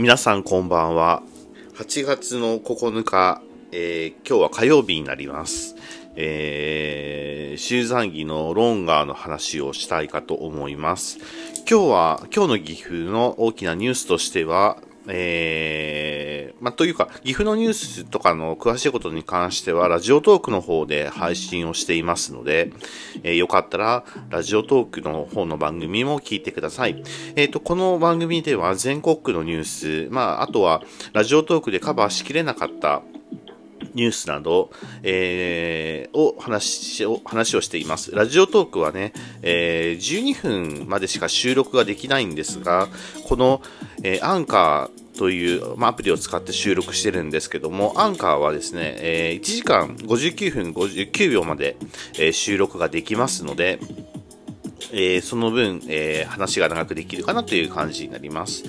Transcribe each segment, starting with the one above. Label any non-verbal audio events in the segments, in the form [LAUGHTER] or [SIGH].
皆さんこんばんは。8月の9日、えー、今日は火曜日になります。えー、集山儀のロンガーの話をしたいかと思います。今日は、今日の岐阜の大きなニュースとしては、えー、まあ、というか、岐阜のニュースとかの詳しいことに関しては、ラジオトークの方で配信をしていますので、えー、よかったら、ラジオトークの方の番組も聞いてください。えっ、ー、と、この番組では全国区のニュース、まあ、あとは、ラジオトークでカバーしきれなかったニュースなど、えー、を話を、話をしています。ラジオトークはね、えー、12分までしか収録ができないんですが、この、えー、アンカーという、まあ、アプリを使って収録してるんですけども、アンカーはですね、えー、1時間59分59秒まで、え、収録ができますので、えー、その分、えー、話が長くできるかなという感じになります。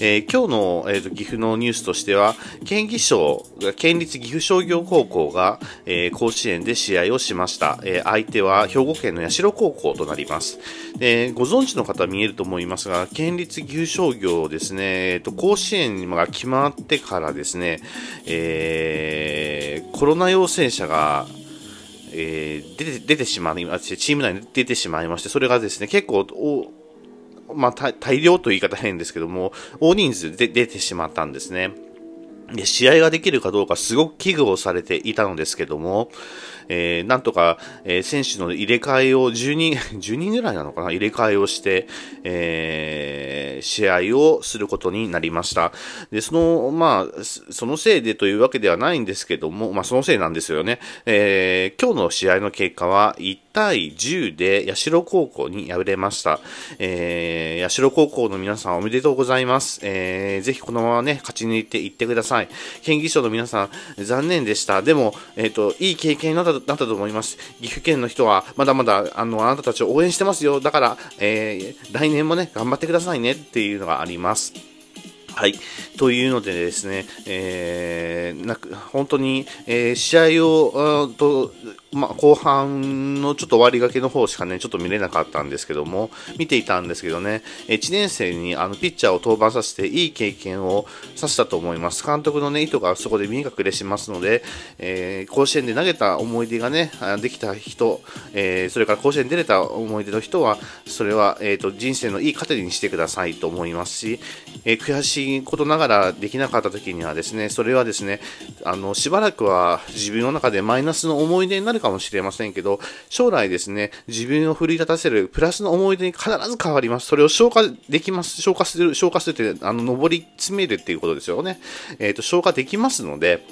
えー、今日の、えーと、岐阜のニュースとしては、県議賞、県立岐阜商業高校が、え、甲子園で試合をしました。え相手は兵庫県の社高校となります。でご存知の方は見えると思いますが、県立岐阜商業ですね、えーと、甲子園が決まってからですね、えコロナ陽性者がえー、出て、出てしまいまして、チーム内に出てしまいまして、それがですね、結構、まあ、大量という言い方変ですけども、大人数で出てしまったんですね。で、試合ができるかどうかすごく危惧をされていたのですけども、えー、なんとか、えー、選手の入れ替えを10人、10人 [LAUGHS] ぐらいなのかな？入れ替えをして、えー、試合をすることになりました。で、その、まあ、そのせいでというわけではないんですけども、まあ、そのせいなんですよね。えー、今日の試合の結果は1対10で社高校に敗れました。えー、社高校の皆さんおめでとうございます。えー、ぜひこのままね、勝ち抜いていってください。県議賞の皆さん、残念でした。でも、えっ、ー、と、いい経験になったなったと思います。岐阜県の人はまだまだあのあなたたちを応援してますよ。だから、えー、来年もね、頑張ってくださいねっていうのがあります。はい。というのでですね、えー、なく本当に、えー、試合を、とまあ、後半のちょっと終わりがけの方しかね、ちょっと見れなかったんですけども、見ていたんですけどね、1年生にあのピッチャーを登板させていい経験をさせたと思います。監督のね、意図がそこで見え隠れしますので、えー、甲子園で投げた思い出がね、できた人、えー、それから甲子園に出れた思い出の人は、それは、えーと、人生のいい糧にしてくださいと思いますし、えー、悔しいことながらできなかった時にはですね、それはですね、あの、しばらくは自分の中でマイナスの思い出になるるかもしれませんけど、将来ですね、自分を奮い立たせるプラスの思い出に必ず変わります。それを消化できます。消化する、消化するって、あの、上り詰めるっていうことですよね。えっ、ー、と、消化できますので、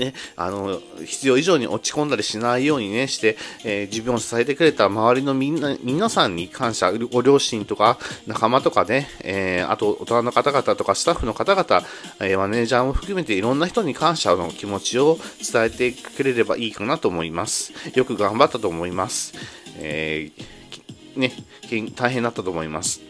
ね、あの、必要以上に落ち込んだりしないようにね、して、えー、自分を支えてくれた周りのみんな、皆さんに感謝、ご両親とか、仲間とかね、えー、あと、大人の方々とか、スタッフの方々、えー、マネージャーも含めていろんな人に感謝の気持ちを伝えてくれればいいかなと思います。よく頑張ったと思います。えね、大変だったと思います。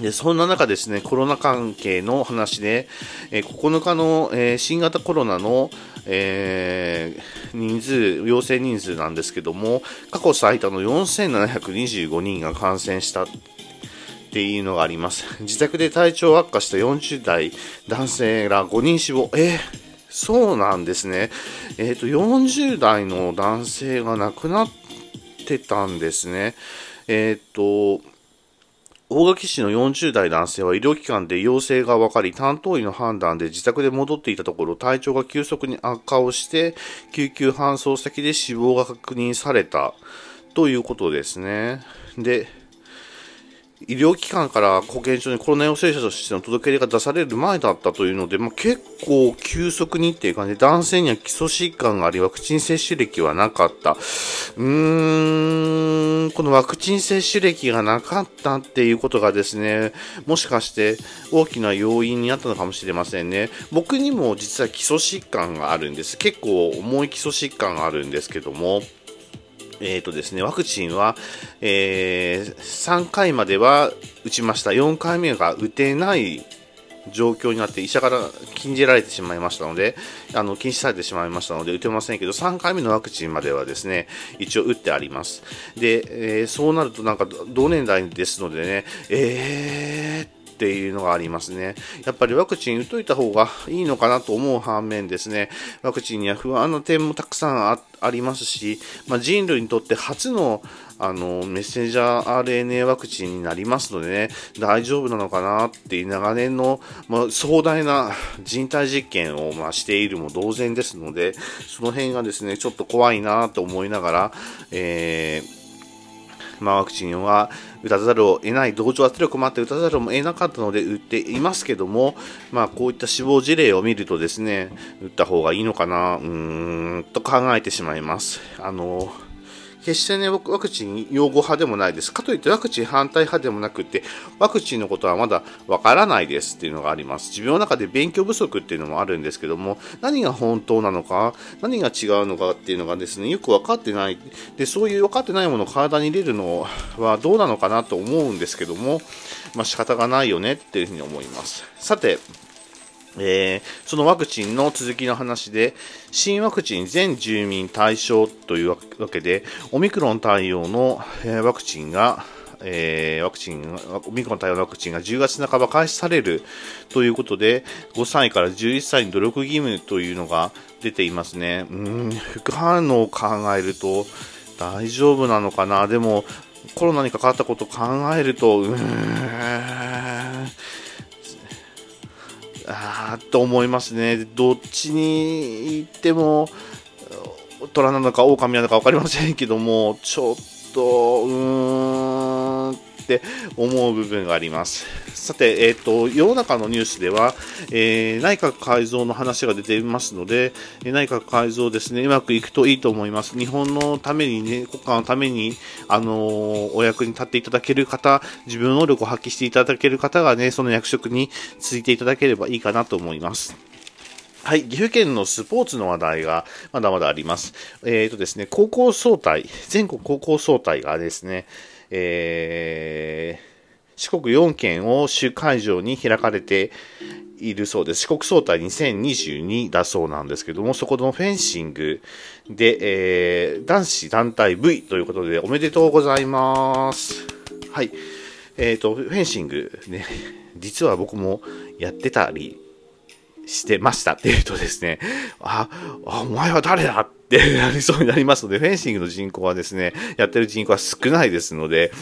でそんな中ですね、コロナ関係の話で、え、9日の、え、新型コロナの、えー、人数、陽性人数なんですけども、過去最多の4725人が感染したっていうのがあります。自宅で体調悪化した40代男性ら5人死亡。えー、そうなんですね。えっ、ー、と、40代の男性が亡くなってたんですね。えっ、と、大垣市の40代男性は医療機関で陽性が分かり、担当医の判断で自宅で戻っていたところ、体調が急速に悪化をして、救急搬送先で死亡が確認されたということですね。で、医療機関から保健所にコロナ陽性者としての届け出が出される前だったというので、まあ、結構急速にっていう感じで、男性には基礎疾患があり、ワクチン接種歴はなかった。うーん、このワクチン接種歴がなかったっていうことがですね、もしかして大きな要因になったのかもしれませんね。僕にも実は基礎疾患があるんです。結構重い基礎疾患があるんですけども、えーとですね、ワクチンは、えー、3回までは打ちました。4回目が打てない状況になって医者から禁じられてしまいましたので、あの禁止されてしまいましたので打てませんけど、3回目のワクチンまではですね、一応打ってあります。で、えー、そうなるとなんか同年代ですのでね、えーっていうのがありますね。やっぱりワクチン打っといた方がいいのかなと思う反面ですね、ワクチンには不安な点もたくさんありますし、まあ、人類にとって初のあのメッセンジャー RNA ワクチンになりますのでね、大丈夫なのかなっていう長年の、まあ、壮大な人体実験を、まあ、しているも同然ですので、その辺がですね、ちょっと怖いなと思いながら、えーまあ、ワクチンは打たざるを得ない、同調圧力もあって打たざるを得なかったので打っていますけども、まあ、こういった死亡事例を見るとですね、打った方がいいのかな、うーん、と考えてしまいます。あの決してね、僕、ワクチン擁護派でもないです。かといってワクチン反対派でもなくて、ワクチンのことはまだわからないですっていうのがあります。自分の中で勉強不足っていうのもあるんですけども、何が本当なのか、何が違うのかっていうのがですね、よく分かってない。で、そういう分かってないものを体に入れるのはどうなのかなと思うんですけども、まあ仕方がないよねっていうふうに思います。さて、えー、そのワクチンの続きの話で、新ワクチン全住民対象というわけで、オミクロン対応の、ワクチンが、えー、ワクチン、オミクロン対応のワクチンが10月半ば開始されるということで、5歳から11歳に努力義務というのが出ていますね。うん、副反応を考えると大丈夫なのかな。でも、コロナにかかったことを考えると、うーん、あーと思いますね。どっちに行っても、虎なのか狼なのか分かりませんけども、ちょっと、うーんって思う部分があります。さて、えっ、と、世の中のニュースでは、えー、内閣改造の話が出ていますので、内閣改造ですね、うまくいくといいと思います。日本のためにね、国家のために、あのー、お役に立っていただける方、自分の能力を発揮していただける方がね、その役職についていただければいいかなと思います。はい、岐阜県のスポーツの話題がまだまだあります。えっ、ー、とですね、高校総体、全国高校総体がですね、えー、四国4県を主会場に開かれているそうです。四国総体2022だそうなんですけども、そこのフェンシングで、えー、男子団体 V ということでおめでとうございます。はい。えっ、ー、と、フェンシングね、実は僕もやってたりしてましたっていうとですね、あ、お前は誰だって [LAUGHS] なりそうになりますので、フェンシングの人口はですね、やってる人口は少ないですので、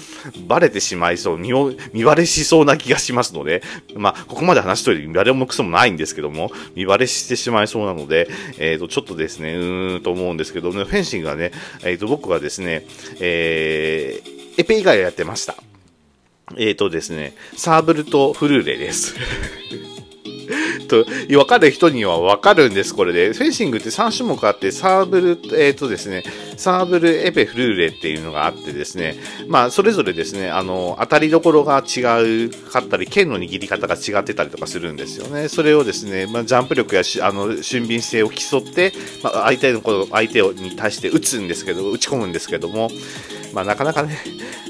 バレてしまいそう、見見バレしそうな気がしますので、まあ、ここまで話しといて見バレもクソもないんですけども、見バレしてしまいそうなので、えっ、ー、と、ちょっとですね、うーんと思うんですけどね、フェンシングはね、えっ、ー、と、僕はですね、えー、エペ以外をやってました。えっ、ー、とですね、サーブルとフルーレです。と、分かる人には分かるんです、これで。フェンシングって3種目あって、サーブル、えっ、ー、とですね、サーブル、エペ、フルーレっていうのがあってですね、まあ、それぞれですね、あの、当たりどころが違うかったり、剣の握り方が違ってたりとかするんですよね。それをですね、まあ、ジャンプ力やし、あの、俊敏性を競って、まあ、相手の、相手に対して打つんですけど、打ち込むんですけども、まあ、なかなかね、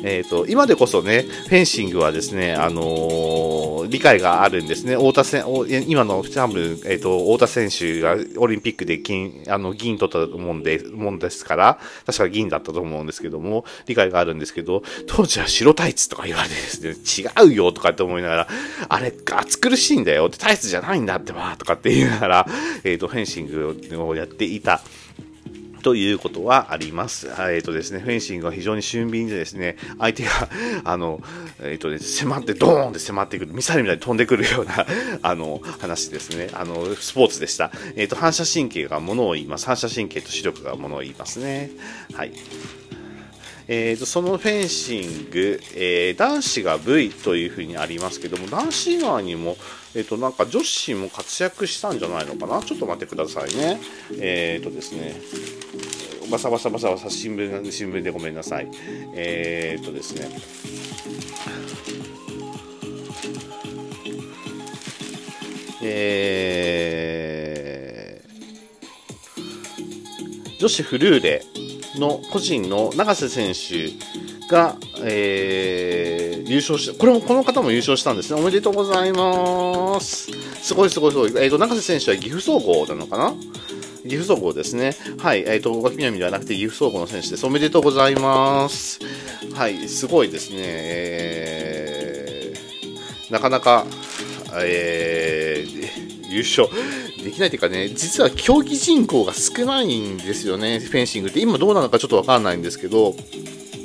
えっ、ー、と、今でこそね、フェンシングはですね、あのー、理解があるんですね。太田選、今の多分、えっ、ー、と、太田選手がオリンピックで金、あの、銀取ったもんで、もんですから、確か銀だったと思うんですけども、理解があるんですけど、当時は白タイツとか言われてですね、違うよとかって思いながら、あれ、暑苦しいんだよってタイツじゃないんだってば、とかって言いながら、えっ、と、フェンシングをやっていた。ということはあります。えっ、ー、とですね、フェンシングは非常に俊敏でですね、相手が、あの、えっ、ー、とね、迫って、ドーンって迫ってくる、ミサイルみたいに飛んでくるような、[LAUGHS] あの、話ですね。あの、スポーツでした。えっ、ー、と、反射神経がものを言います。反射神経と視力がものを言いますね。はい。えーと、そのフェンシング、えー、男子が V というふうにありますけども男子以外にも、えーと、なんか女子も活躍したんじゃないのかな？ちょっと待ってくださいね。えっ、とですね。バサバサバサバサ新聞新聞でごめんなさい。えっ、とですね。えー、女子フルーレ。の個人の永瀬選手が、えー、優勝した、これも、この方も優勝したんですね。おめでとうございます。すごいすごいすごい。えっ、ー、と、永瀬選手は岐阜総合なのかな？岐阜総合ですね。はい。えっ、ー、と、大垣南ではなくて岐阜総合の選手です。おめでとうございます。はい。すごいですね。えなかなか、えー、優勝できないというかね、実は競技人口が少ないんですよね、フェンシングって。今どうなのかちょっとわかんないんですけど、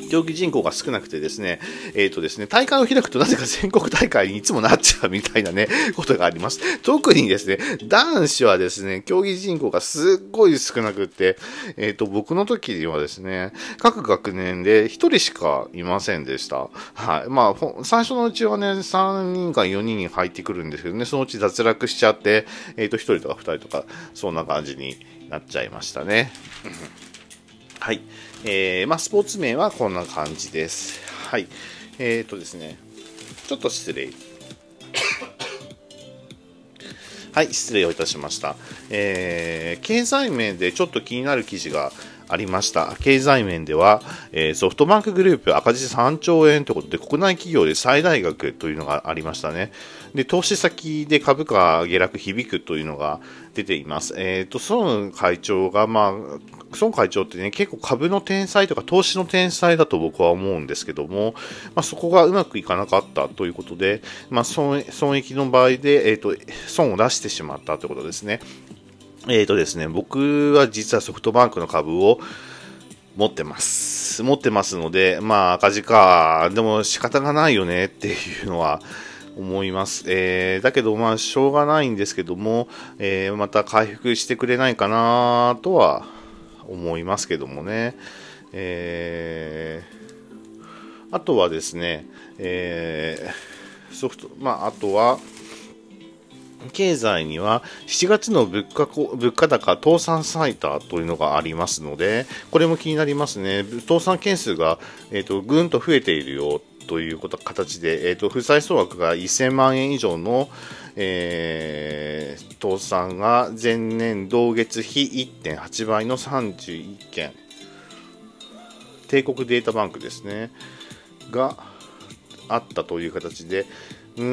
競技人口が少なくてですね、えっ、ー、とですね、大会を開くとなぜか全国大会にいつもなっちゃうみたいなね、[LAUGHS] ことがあります。特にですね、男子はですね、競技人口がすっごい少なくって、えっ、ー、と、僕の時はですね、各学年で1人しかいませんでした。はい。まあ、最初のうちはね、3人か4人に入ってくるんですけどね、そのうち脱落しちゃって、えっ、ー、と、1人とか2人とか、そんな感じになっちゃいましたね。[LAUGHS] はい。えー、まあ、スポーツ名はこんな感じです。はい。えっ、ー、とですね、ちょっと失礼。はい、失礼をいたしました。えー、経済面でちょっと気になる記事がありました。経済面では、え、ソフトバンクグループ赤字3兆円ということで、国内企業で最大額というのがありましたね。で、投資先で株価下落響くというのが出ています。えっ、ー、と、孫会長が、まあ、孫会長ってね、結構株の天才とか投資の天才だと僕は思うんですけども、まあ、そこがうまくいかなかったということで、まあ、損益の場合で、えっ、ー、と、損を出してしまったということですね。えっ、ー、とですね、僕は実はソフトバンクの株を持ってます。持ってますので、まあ赤字か、でも仕方がないよねっていうのは、[LAUGHS] 思います。えー、だけど、まあ、しょうがないんですけども、えー、また回復してくれないかなとは思いますけどもね。えー、あとはですね、えー、ソフト、まあ、あとは、経済には7月の物価物価高倒産最多というのがありますので、これも気になりますね。倒産件数が、えーと、ぐんと増えているよということ形で、えーと、負債総額が1000万円以上の、えー、倒産が前年同月比1.8倍の31件帝国データバンクですねがあったという形でうーん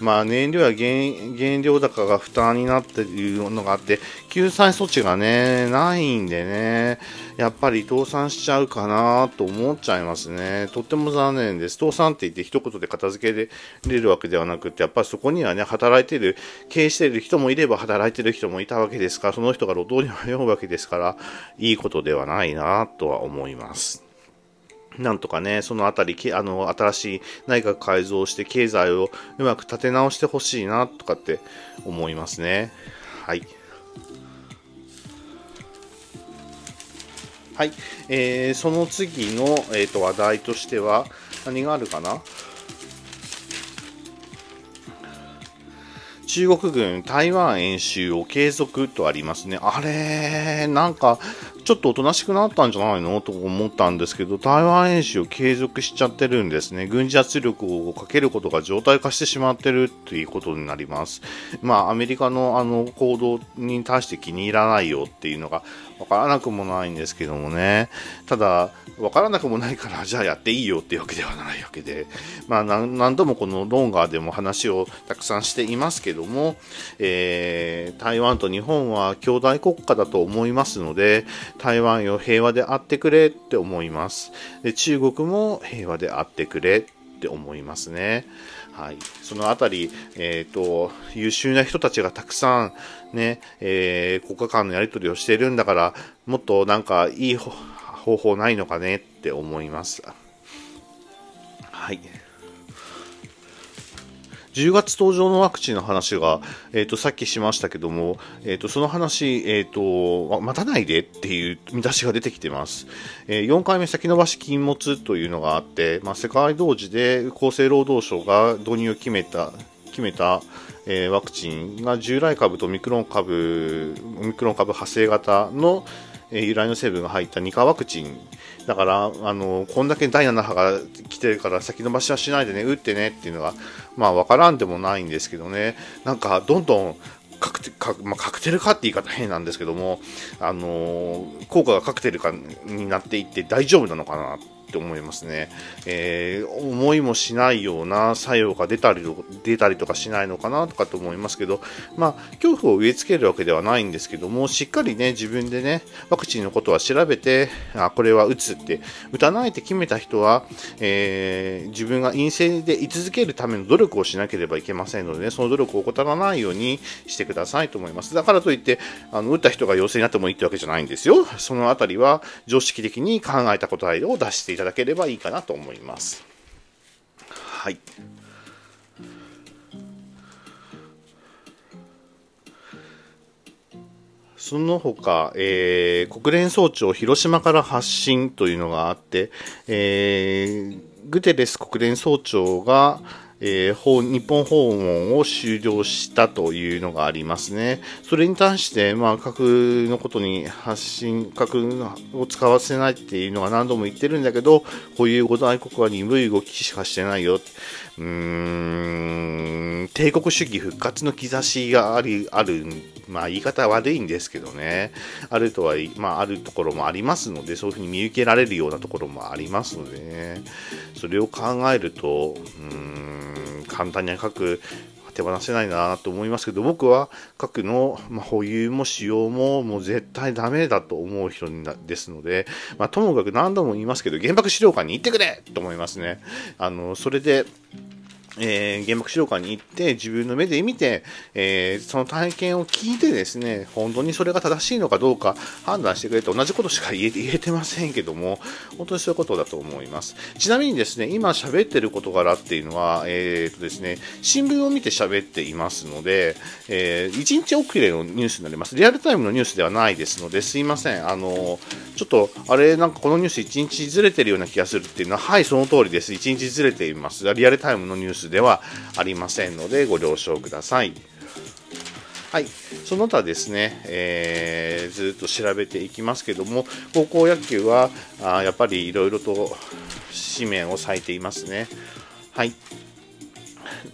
まあ燃料や原料高が負担になっているのがあって救済措置がねないんでねやっぱり倒産しちゃうかなと思っちゃいますね。とっても残念です。倒産って言って一言で片付けれるわけではなくて、やっぱりそこにはね、働いてる、経営してる人もいれば働いてる人もいたわけですから、その人が路頭に迷うわけですから、いいことではないなとは思います。なんとかね、そのあたり、あの、新しい内閣改造して経済をうまく立て直してほしいな、とかって思いますね。はい。はい。えー、その次の、えーと、話題としては、何があるかな？中国軍台湾演習を継続とありますね。あれ、なんか、ちょっとおとなしくなったんじゃないの？と思ったんですけど、台湾演習を継続しちゃってるんですね。軍事圧力をかけることが常態化してしまってるっていうことになります。まあ、アメリカのあの行動に対して気に入らないよっていうのがわからなくもないんですけどもね。ただ、わからなくもないから、じゃあやっていいよっていうわけではないわけで、まあ、何度もこのロンガーでも話をたくさんしていますけども、えー、台湾と日本は兄弟国家だと思いますので、台湾よ平和であってくれって思います。で中国も平和であってくれって思いますね。はい、そのあたり、えーと、優秀な人たちがたくさん、ねえー、国家間のやり取りをしているんだからもっとなんかいい方法ないのかねって思います。はい10月登場のワクチンの話が、え、ー、と、さっきしましたけども、え、ー、と、その話、え、ー、と、待たないでっていう見出しが出てきてます。え4回目先延ばし禁物というのがあって、まあ、世界同時で厚生労働省が導入を決めた、決めた、えワクチンが従来株とミクロン株、オミクロン株派生型の、え由来の成分が入った2価ワクチンだからあのこんだけ第7波が来てるから先延ばしはしないでね打ってねっていうのはまあ分からんでもないんですけどね。なんかどんどんカクテか、まあ、カクテルかって言い方変なんですけども、あの効果がカクテル化になっていって大丈夫なのかなっって思いますね。えー、思いもしないような作用が出たり出たりとかしないのかなとかと思いますけど、まあ、恐怖を植え付けるわけではないんですけども、しっかりね、自分でね、ワクチンのことは調べて、あ、これは打つって、打たないって決めた人は、えー、自分が陰性で居続けるための努力をしなければいけませんので、ね、その努力を怠らないようにしてくださいと思います。だからといって、あの打った人が陽性になってもいいってわけじゃないんですよ。そのあたりは常識的に考えた答えを出していたただければいいかなと思います。はい。その他、えー、国連総長広島から発信というのがあって、えー、グテレス国連総長が、えー、日本訪問を終了したというのがありますね。それに対して、まあ、核のことに発信、核を使わせないっていうのは何度も言ってるんだけど、こういう五大国は鈍い動きしかしてないよ。うーん、帝国主義復活の兆しがあり、ある、まあ言い方は悪いんですけどね、あるとは、まああるところもありますので、そういうふうに見受けられるようなところもありますのでね、それを考えると、うーん、簡単に書く手放せないなと思いますけど、僕は核の、ま保有も使用ももう絶対ダメだと思う人ですので、まあ、ともかく何度も言いますけど、原爆資料館に行ってくれと思いますね。あの、それで、えー、原爆資料館に行って自分の目で見て、えー、その体験を聞いてですね本当にそれが正しいのかどうか判断してくれと同じことしか言え言えてませんけども本当にそういうことだと思います。ちなみにですね今喋ってる事柄っていうのは、えーとですね、新聞を見て喋っていますので、えー、1日遅れのニュースになります。リアルタイムのニュースではないですのですいません。あのちょっとあれなんかこのニュース1日ずれてるような気がするっていうのははいその通りです。1日ずれています。リアルタイムのニューススではありませんのでご了承ください。はい、その他ですね、えー、ずっと調べていきますけども、高校野球はあやっぱりいろいろと紙面を割いていますね。はい。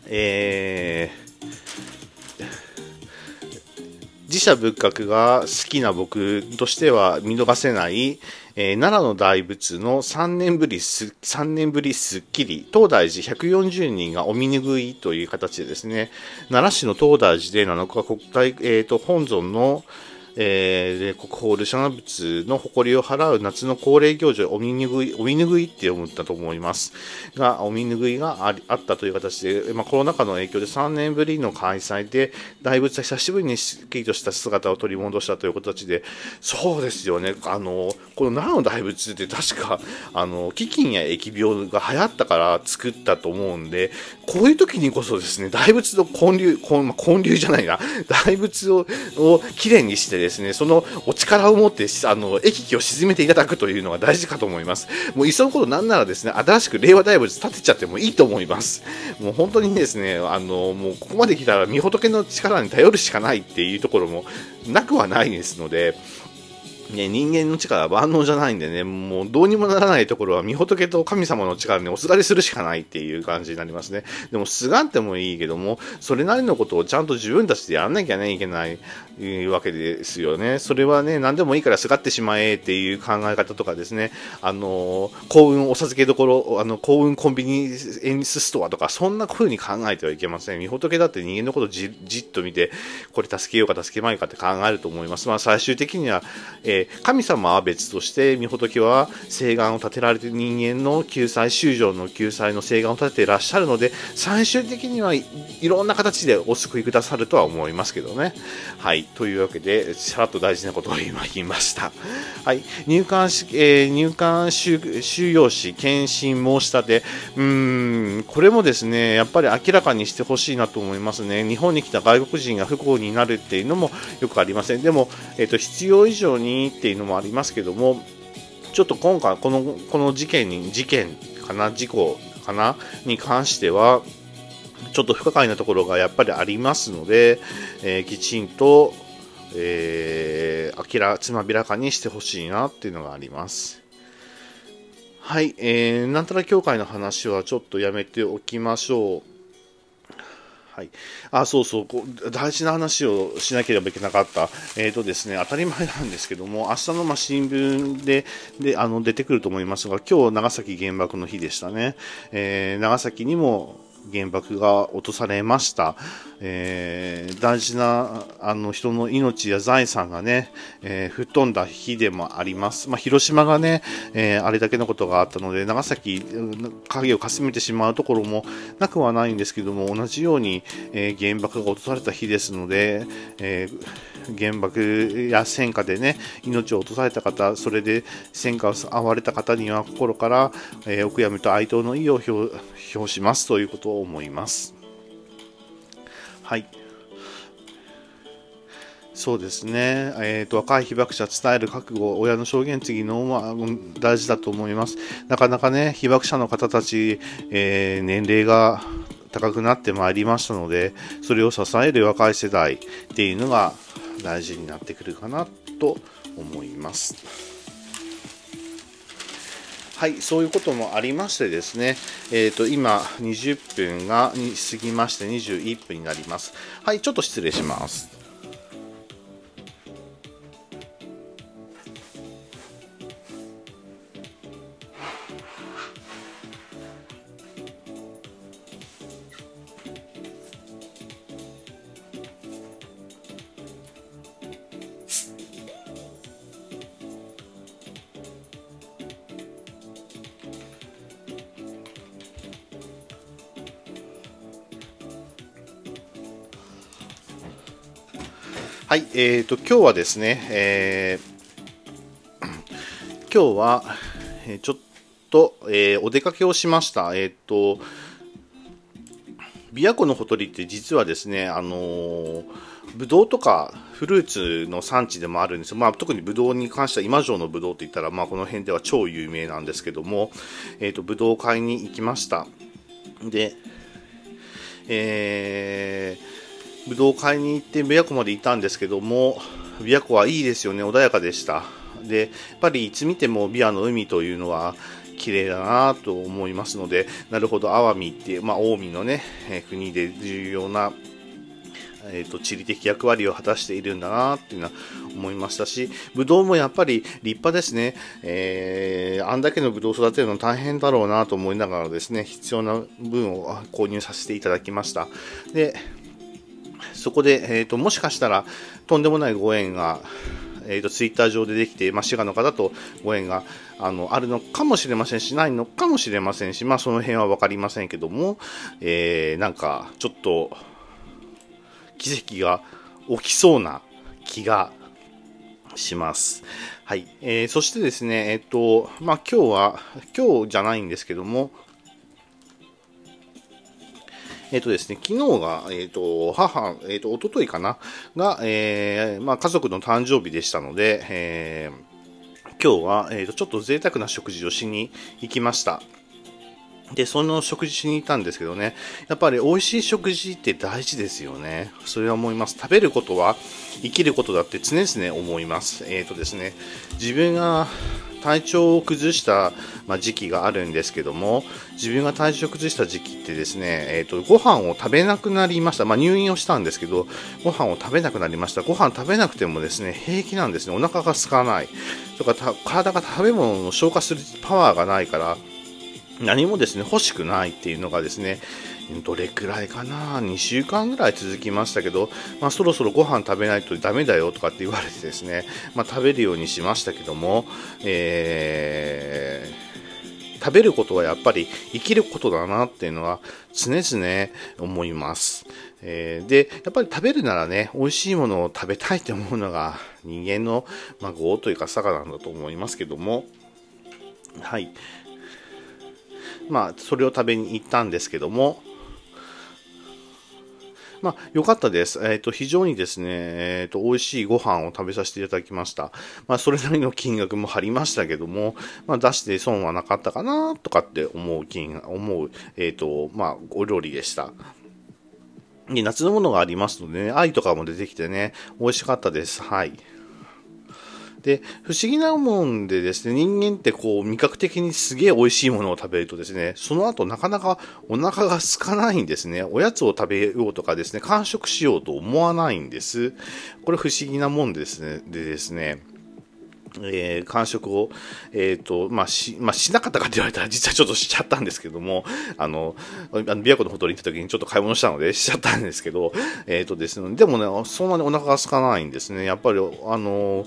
えー、自社仏閣が好きな僕としては見逃せない、えー、奈良の大仏の3年ぶりす、3年ぶりすっきり、東大寺140人がお見拭いという形でですね、奈良市の東大寺で7日国体、えーと本尊の、えー、国宝ルシャナ仏の誇りを払う夏の恒例行事、お見拭い、お見拭いって思ったと思います。が、お見拭いがありあったという形で、まあ、コロナ禍の影響で3年ぶりの開催で、大仏は久しぶりにすっきりとした姿を取り戻したという形で、そうですよね、あの、この奈良の大仏って確か、あの、飢饉や疫病が流行ったから作ったと思うんで、こういう時にこそですね、大仏の建立、建立じゃないな、大仏を、をきれいにしてですね、そのお力を持って、あの、駅機を沈めていただくというのが大事かと思います。もういっそのことなんならですね、新しく令和大仏建てちゃってもいいと思います。もう本当にですね、あの、もうここまで来たら、御仏の力に頼るしかないっていうところもなくはないですので、ね、人間の力は万能じゃないんでね、もうどうにもならないところは、御仏と神様の力におすがりするしかないっていう感じになりますね。でも、すがってもいいけども、それなりのことをちゃんと自分たちでやんなきゃね、いけないわけですよね。それはね、何でもいいからすがってしまえっていう考え方とかですね、あの、幸運お授けどころ、あの、幸運コンビニエンスストアとか、そんな風に考えてはいけません。御仏だって人間のことじじっと見て、これ助けようか助けまいかって考えると思います。まあ、最終的には、えー、神様は別として、御仏は誓願を立てられて人間の救済、修正の救済の誓願を立てていらっしゃるので、最終的にはいろんな形でお救いくださるとは思いますけどね。はい。というわけで、さらっと大事なことを今言いました。はい。入管し、えー、入管収収容士、検診申し立て、うん、これもですね、やっぱり明らかにしてほしいなと思いますね。日本に来た外国人が不幸になるっていうのもよくありません。でも、えっ、ー、と、必要以上にっていうのもありますけども、ちょっと今回、この、この事件に、事件かな、事故かな、に関しては、ちょっと不可解なところがやっぱりありますので、えー、きちんと、えー、明らつまびらかにしてほしいなっていうのがあります。はい、えー、なんたら協会の話はちょっとやめておきましょう。はい。あ、そうそう、こう大事な話をしなければいけなかった。え、ー、とですね、当たり前なんですけども、明日のま新聞でであの出てくると思いますが、今日長崎原爆の日でしたね。えー、長崎にも原爆が落とされました。えー、大事なあの人の命や財産がね、えー、吹っ飛んだ日でもあります。まあ、広島がね、えー、あれだけのことがあったので、長崎、影をかすめてしまうところもなくはないんですけども、同じように、え原爆が落とされた日ですので、え原爆や戦火でね、命を落とされた方、それで戦火を遭われた方には心から、えお悔やみと哀悼の意を表しますということを思います。はい。そうですね、えーと、若い被爆者伝える覚悟、親の証言次のは大事だと思います。なかなかね、被爆者の方たち、えー、年齢が高くなってまいりましたので、それを支える若い世代っていうのが大事になってくるかなと思います。はい、そういうこともありましてですね、えっ、ー、と、今、20分が過ぎまして21分になります。はい、ちょっと失礼します。えーと、今日はですね、えー、今日は、え、ちょっと、えー、お出かけをしました。えっ、ー、と、琵琶湖のほとりって実はですね、あのー、ブドウとかフルーツの産地でもあるんですよ。まあ、特にブドウに関しては今城のブドウって言ったら、まあ、この辺では超有名なんですけども、えっ、ー、と、ブドウを買いに行きました。で、えー、ぶどう買いに行って琵琶湖まで行ったんですけども琵琶湖はいいですよね穏やかでしたでやっぱりいつ見ても琵琶の海というのは綺麗だなと思いますのでなるほど奄美っていう、まあ、近江のね、え国で重要なえーと、地理的役割を果たしているんだなっていうのは思いましたし、ぶどうもやっぱり立派ですね。えー、あんだけのぶどうを育てるの大変だろうなと思いながらですね、必要な分を購入させていただきました。で、そこで、えーと、もしかしたらとんでもないご縁が、えーと、ツイッター上でできて、まあ、滋賀の方とご縁があのあるのかもしれませんし、ないのかもしれませんし、まあ、その辺は分かりませんけども、えー、なんかちょっと奇跡が起きそうな気がします。はい。えー、そしてですね、えっ、ー、と、まあ、今日は、今日じゃないんですけども、えっ、ー、とですね、昨日が、えっ、ー、と、母、えっ、ー、と、おとといかな？が、えー、まあ、家族の誕生日でしたので、えー、今日は、えっ、と、ちょっと贅沢な食事をしに行きました。で、その食事しに行ったんですけどね、やっぱり美味しい食事って大事ですよね。それは思います。食べることは生きることだって常々思います。えっ、ー、とですね、自分が体調を崩した、ま、時期があるんですけども、自分が体調を崩した時期ってですね、えっ、ー、と、ご飯を食べなくなりました。まあ、入院をしたんですけど、ご飯を食べなくなりました。ご飯食べなくてもですね、平気なんですね。お腹が空かない。とか、体が食べ物を消化するパワーがないから、何もですね、欲しくないっていうのがですね、どれくらいかな、2週間ぐらい続きましたけど、まあ、そろそろご飯食べないとダメだよとかって言われてですね、まあ、食べるようにしましたけども、えー、食べることはやっぱり生きることだなっていうのは常々思います。えー、で、やっぱり食べるならね、美味しいものを食べたいと思うのが人間の、まあ、業というか坂なんだと思いますけども、はい。まあ、それを食べに行ったんですけども、まあ、良かったです。えっ、ー、と、非常にですね、えっ、ー、と、美味しいご飯を食べさせていただきました。まあ、それなりの金額も張りましたけども、まあ、出して損はなかったかな、とかって思う金、思う、えっ、ー、と、まあ、お料理でした。夏のものがありますのでね、愛とかも出てきてね、美味しかったです。はい。で、不思議なもんでですね、人間ってこう、味覚的にすげえ美味しいものを食べるとですね、その後なかなかお腹が空かないんですね。おやつを食べようとかですね、完食しようと思わないんです。これ不思議なもんですね。でですね、えー、完食を、えっ、ー、と、まあ、し、まあ、しなかったかって言われたら実はちょっとしちゃったんですけども、あの、あの、琵琶湖のほとりに行った時にちょっと買い物したのでしちゃったんですけど、えっ、ー、とですね、でもね、そんなにお腹が空かないんですね。やっぱり、あの、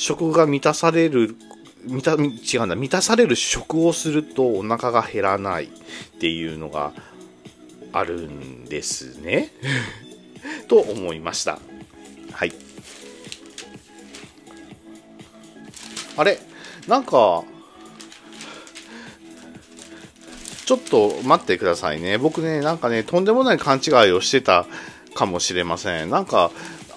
食が満たされる満た、違うんだ、満たされる食をするとお腹が減らないっていうのがあるんですね。[LAUGHS] と思いました。はい。あれ？なんか、ちょっと待ってくださいね。僕ね、なんかね、とんでもない勘違いをしてたかもしれません。なんか、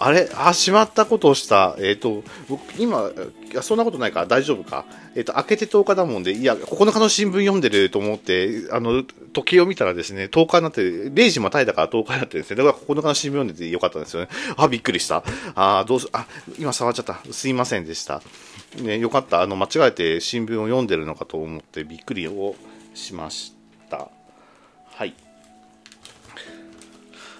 あれあ、しまったことをした。えっ、ー、と、僕、今、いや、そんなことないから大丈夫か。えっ、ー、と、開けて10日だもんで、いや、9日の新聞読んでると思って、あの、時計を見たらですね、10日になって、0時またいだから10日になってですね。だから9日の新聞読んでてよかったんですよね。あ、びっくりした。あ、どうす、あ、今触っちゃった。すいませんでした。ね、よかった。あの、間違えて新聞を読んでるのかと思ってびっくりをしました。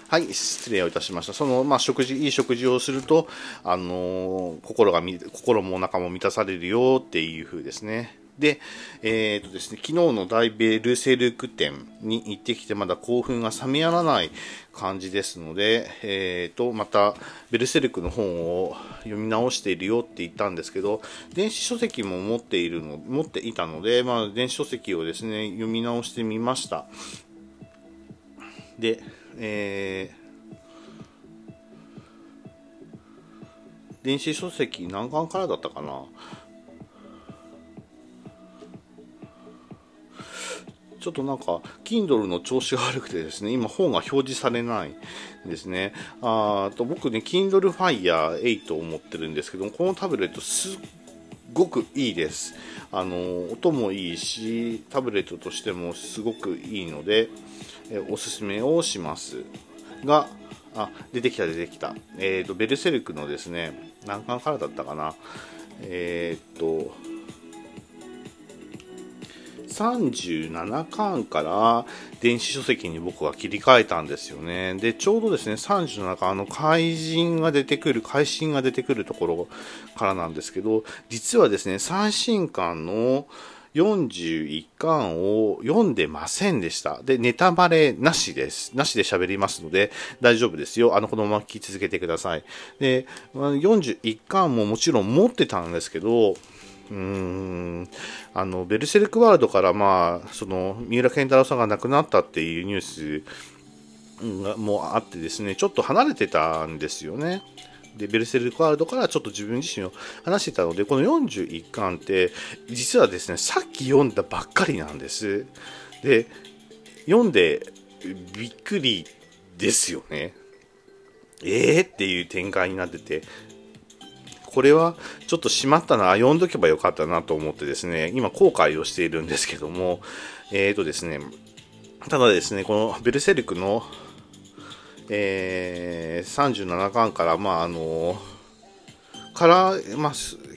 はい、失礼をいたしました。その、まあ、食事、いい食事をすると、あのー、心が心もお腹も満たされるよっていう風ですね。で、えーとですね、昨日の大ベルセルク店に行ってきてまだ興奮が冷めやらない感じですので、えーと、またベルセルクの本を読み直しているよって言ったんですけど、電子書籍も持っているの、持っていたので、まあ、電子書籍をですね、読み直してみました。で、えー電子書籍何巻からだったかな？ちょっとなんか、Kindle の調子が悪くてですね、今本が表示されないんですね。あと僕ね、Kindle Fire 8を持ってるんですけども、このタブレットすっごくいいです。あの、音もいいし、タブレットとしてもすごくいいので、えおすすめをします。が、あ、出てきた出てきた。えっ、ー、と、ベルセルクのですね、何巻からだったかな。えっ、と、37巻から電子書籍に僕は切り替えたんですよね。で、ちょうどですね、37巻、あの、怪人が出てくる、怪神が出てくるところからなんですけど、実はですね、最新巻の41巻を読んでませんでした。で、ネタバレなしです。なしで喋りますので、大丈夫ですよ。あの、このまま聞き続けてください。で、41巻ももちろん持ってたんですけど、うーんあのベルセルクワールドから、まあ、その三浦健太郎さんが亡くなったっていうニュースもあってですねちょっと離れてたんですよね。でベルセルクワールドからちょっと自分自身を話してたのでこの41巻って実はですねさっき読んだばっかりなんです。で読んでびっくりですよね。えーっていう展開になっててこれはちょっとしまったな、読んどけばよかったなと思ってですね、今後悔をしているんですけども、えーとですね、ただですね、このベルセルクの、えー、37巻から、まあ、あの、から、まあ、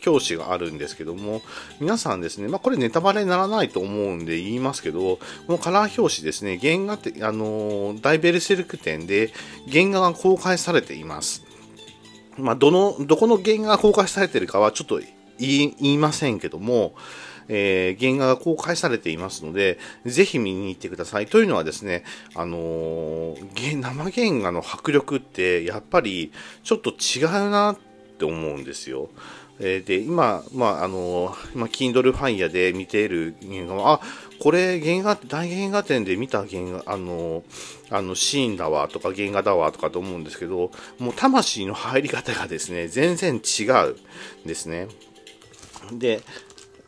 表紙があるんですけども、皆さんですね、まあ、これネタバレにならないと思うんで言いますけど、このカラー表紙ですね、原画って、あの、大ベルセルク展で原画が公開されています。まあ、どの、どこの原画が公開されてるかはちょっと言いませんけども、えー、原画が公開されていますので、ぜひ見に行ってください。というのはですね、あのー、生原画の迫力ってやっぱりちょっと違うなって思うんですよ。えー、で、今、まあ、あのー、今、Kindle Fire で見ている原画は、あ、これ原画大原画展で見た原画あのあのシーンだわとか原画だわとかと思うんですけどもう魂の入り方がですね全然違うんですねで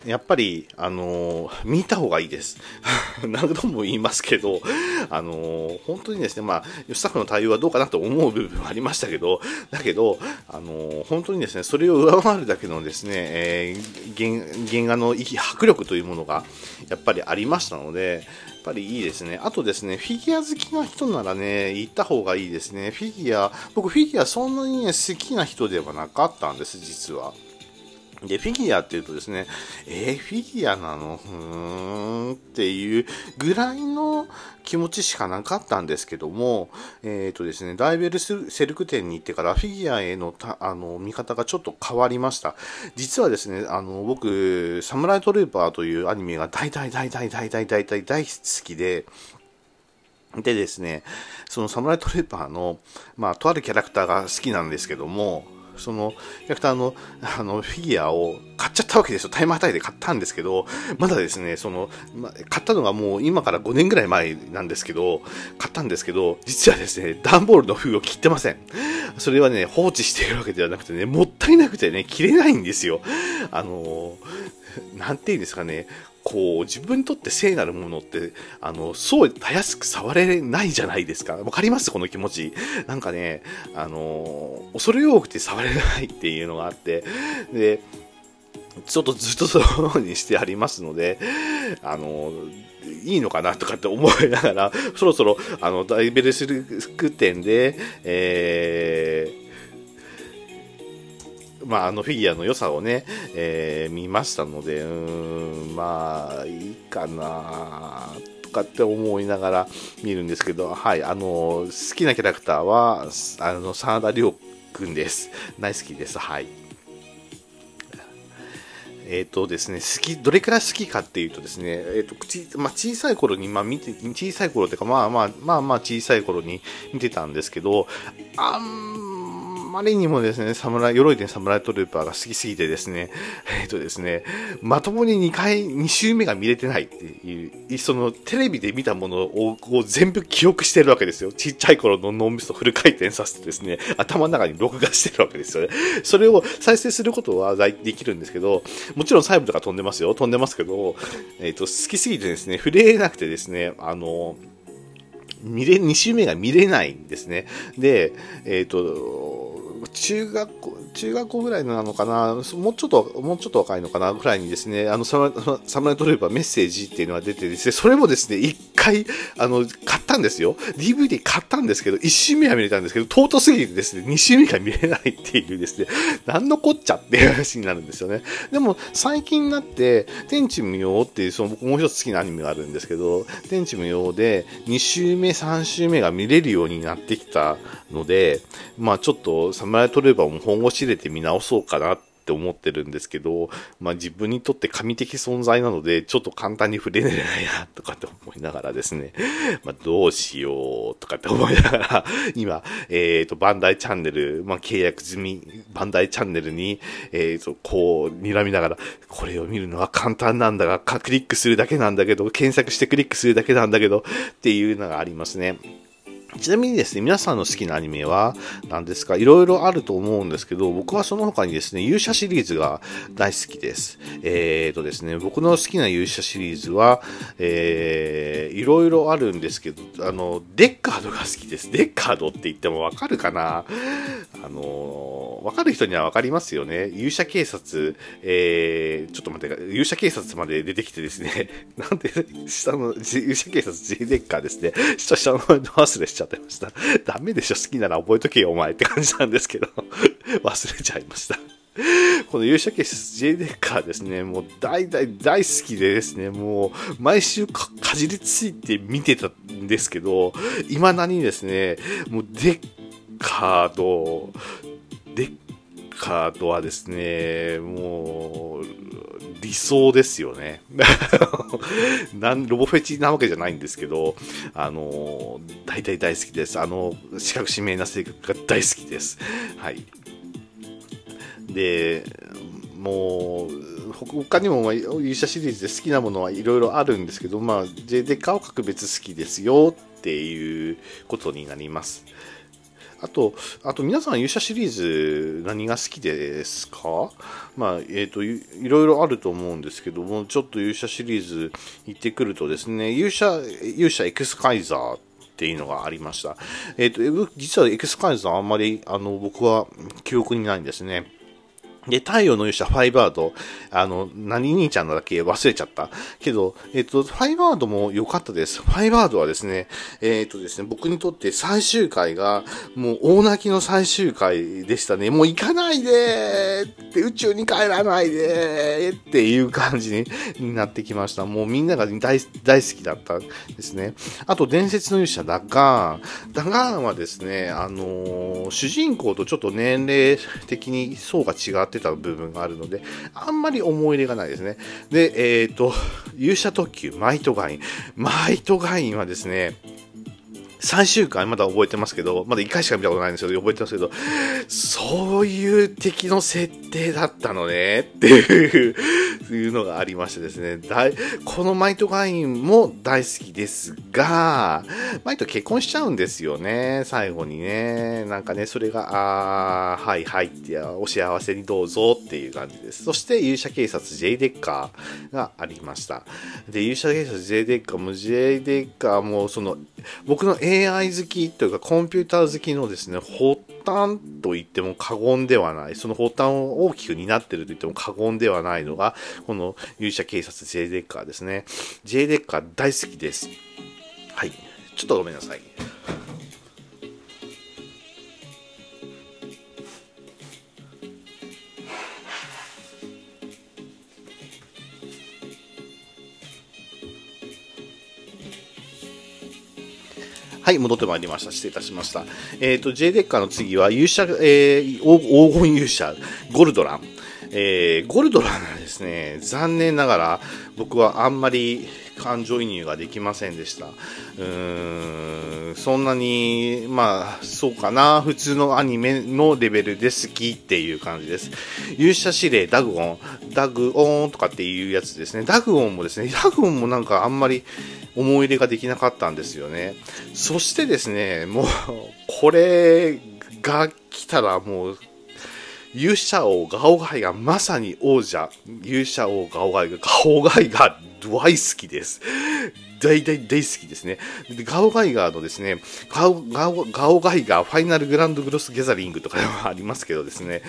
やっぱり、あのー、見た方がいいです。[LAUGHS] 何度も言いますけど、あのー、本当にですね、まあ、スタッフの対応はどうかなと思う部分はありましたけど、だけど、あのー、本当にですね、それを上回るだけのですね、えー、原原画の迫力というものが、やっぱりありましたので、やっぱりいいですね。あとですね、フィギュア好きな人ならね、行った方がいいですね。フィギュア、僕フィギュアそんなにね、好きな人ではなかったんです、実は。で、フィギュアっていうとですね、えー、フィギュアなの？ふーんっていうぐらいの気持ちしかなかったんですけども、えっ、ー、とですね、ダイベルセルク店に行ってからフィギュアへのたあの見方がちょっと変わりました。実はですね、あの、僕、サムライトルーパーというアニメが大大大大大大大大大好きで、でですね、そのサムライトルーパーの、まあ、とあるキャラクターが好きなんですけども、そのキャラクターのあのフィギュアを買っちゃったわけですよ。タイムアタイで買ったんですけど、まだですね、その、ま、買ったのがもう今から5年ぐらい前なんですけど、買ったんですけど、実はですね、段ボールの封を切ってません。それはね、放置しているわけではなくてね、もったいなくてね、切れないんですよ。あのなんていうんですかね、こう、自分にとって聖なるものって、あの、そうたやすく触れないじゃないですか。わかります？この気持ち。なんかね、あの、恐れ多くて触れないっていうのがあって、で、ちょっとずっとそのようにしてありますので、あの、いいのかなとかって思いながら、そろそろ、あの、ダイベルスク店で、えー、まあ、あのフィギュアの良さをね、えー、見ましたので、うん、まあ、いいかなとかって思いながら見るんですけど、はい、あの、好きなキャラクターは、あの、真田亮君です。大好きです。はい。えっ、ー、とですね、好き、どれくらい好きかっていうとですね、えっ、ー、と、口、まあ、小さい頃に、まあ、見て、小さい頃っていうか、まあまあ、まあまあ、小さい頃に見てたんですけど、あんまりにもですね、侍、鎧でサムライトルーパーが好きすぎてですね、[LAUGHS] えっ、ー、とですね、まともに2回、2周目が見れてないっていう、そのテレビで見たものを全部記憶してるわけですよ。ちっちゃい頃の脳みそフル回転させてですね、頭の中に録画してるわけですよね。それを再生することはできるんですけど、もちろん細部とか飛んでますよ。飛んでますけど、えっ、ー、と、好きすぎてですね、触れなくてですね、あの、見れ、2週目が見れないんですね。で、えっ、ー、と、中学校、中学校ぐらいなのかな、もうちょっと、もうちょっと若いのかなぐらいにですね、あのサムライトレーパーメッセージっていうのが出てですね、それもですね、一回、あの、買ったんですよ。DVD 買ったんですけど、一周目は見れたんですけど、尊すぎてですね、二周目が見れないっていうですね、なんのこっちゃっていう話になるんですよね。でも、最近になって、天地無用っていう、その僕もう一つ好きなアニメがあるんですけど、天地無用で、二周目、三周目が見れるようになってきたので、まあちょっと、サムライトレーバーも本腰入れて見直そうかなってって思ってるんですけど、まあ自分にとって神的存在なので、ちょっと簡単に触れれないな、とかって思いながらですね、[LAUGHS] まあどうしよう、とかって思いながら、[LAUGHS] 今、えっ、ー、と、バンダイチャンネル、まあ契約済み、バンダイチャンネルに、えっ、ー、と、こう、睨みながら、これを見るのは簡単なんだが、クリックするだけなんだけど、検索してクリックするだけなんだけど、っていうのがありますね。ちなみにですね、皆さんの好きなアニメは何ですか？いろいろあると思うんですけど、僕はその他にですね、勇者シリーズが大好きです。えーとですね、僕の好きな勇者シリーズは、えー、いろいろあるんですけど、あの、デッカードが好きです。デッカードって言ってもわかるかな？あの、わかる人にはわかりますよね。勇者警察、えー、ちょっと待って、勇者警察まで出てきてですね、[LAUGHS] なんで、下の、勇者警察 J デッカーですね、下、下の忘れしちゃってました。ダメでしょ、好きなら覚えとけよ、お前って感じなんですけど、[LAUGHS] 忘れちゃいました。この勇者警察 J デッカーですね、もう大大大好きでですね、もう毎週かじりついて見てたんですけど、未だにですね、もうデッカード、デッカードはですね、もう、理想ですよね。[LAUGHS] なんロボフェチなわけじゃないんですけど、あの、大体大好きです。あの、四角指名な性格が大好きです。はい。で、もう、他にも、ま、勇者シリーズで好きなものはいろいろあるんですけど、まあ、J デカを格別好きですよっていうことになります。あと、あと皆さん勇者シリーズ何が好きですか？まあ、えっ、ー、とい、いろいろあると思うんですけども、ちょっと勇者シリーズ行ってくるとですね、勇者、勇者エクスカイザーっていうのがありました。えっ、ー、と、実はエクスカイザーあんまり、あの、僕は記憶にないんですね。で、太陽の勇者ファイバード、あの、何兄ちゃんのだっけ？忘れちゃった。けど、えっと、ファイバードも良かったです。ファイバードはですね、えっとですね、僕にとって最終回が、もう大泣きの最終回でしたね。もう行かないでーって宇宙に帰らないでーっていう感じになってきました。もうみんなが大大好きだったですね。あと、伝説の勇者ダガーン。ダガーンはですね、あのー、主人公とちょっと年齢的に層が違ってってた部分があるので、あんまり思い入れがないですね。で、えっ、ー、と、[LAUGHS] 勇者特急、マイトガイン。マイトガインはですね、3週間まだ覚えてますけど、まだ1回しか見たことないんですけど、覚えてますけど、そういう敵の設定だったのね、っていういうのがありましてですね、だいこのマイトガインも大好きですが、マイト結婚しちゃうんですよね、最後にね。なんかね、それが、あー、はいはいって、お幸せにどうぞっていう感じです。そして勇者警察 J デッカーがありました。で、勇者警察 J デッカーも J デッカーもその、僕の AI 好きというかコンピューター好きのですね、発端と言っても過言ではない、その発端を大きく担っていると言っても過言ではないのが、この勇者警察 J デッカーですね。J デッカー大好きです。はい。ちょっとごめんなさい。はい、戻ってまいりました。失礼いたしました。えっ、ー、と、J デッカーの次は、勇者、えー、黄金勇者、ゴルドラン。えー、ゴルドランはですね、残念ながら、僕はあんまり感情移入ができませんでした。うーん、そんなに、まあ、そうかな、普通のアニメのレベルで好きっていう感じです。勇者指令、ダグオン、ダグオンとかっていうやつですね。ダグオンもですね、ダグオンもなんかあんまり思い入れができなかったんですよね。そしてですね、もう、これが来たらもう、勇者王ガオガイがまさに王者。勇者王ガオガイが、ガオガイが大好きです。大大大好きですね。ガオガイガーのですね、ガオガオガオガイガーファイナルグランドグロスギャザリングとかありますけどですね、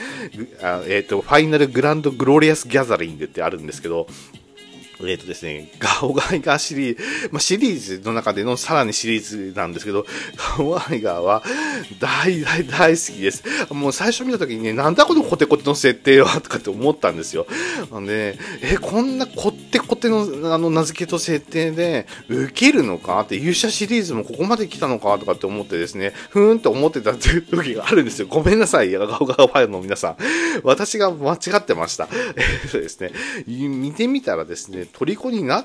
あえっ、ー、と、ファイナルグランドグローリアスギャザリングってあるんですけど、えっ、ー、とですね、ガオガイガーシリーズ、まあ、シリーズの中でのさらにシリーズなんですけど、ガオガイガーは大大大好きです。もう最初見た時にね、なんだこのコテコテの設定はとかって思ったんですよ。なんで、え、こんなコテコテのあの名付けと設定で受けるのかって勇者シリーズもここまで来たのかとかって思ってですね、ふーんって思ってたという時があるんですよ。ごめんなさい、ガオガオファイルの皆さん。私が間違ってました。えっとですね、見てみたらですね、虜にな、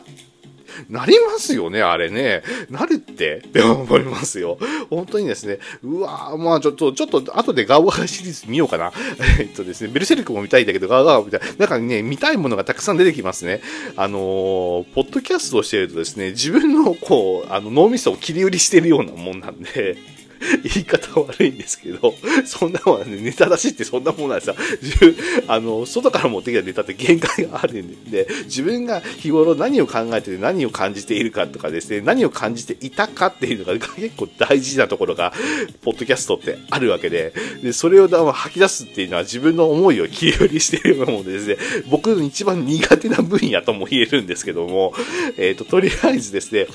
なりますよね、あれね。なるってって思いますよ。本当にですね。うわぁ、まあちょっと、ちょっと後でガオガーシリーズ見ようかな。[LAUGHS] えっとですね、ベルセルクも見たいんだけど、ガオガーみたいな。なんかね、見たいものがたくさん出てきますね。あのー、ポッドキャストをしてるとですね、自分のこう、あの脳みそを切り売りしてるようなもんなんで、[LAUGHS] 言い方悪いんですけど、そんなもんね、ネタ出しってそんなもんなんですよ。自分、あの、外から持ってきたネタって限界があるんで、自分が日頃何を考えてて何を感じているかとかですね、何を感じていたかっていうのが結構大事なところが、ポッドキャストってあるわけで、で、それを吐き出すっていうのは自分の思いを切り売りしているようなものでですね、僕の一番苦手な分野とも言えるんですけども、えっ、ー、と、とりあえずですね、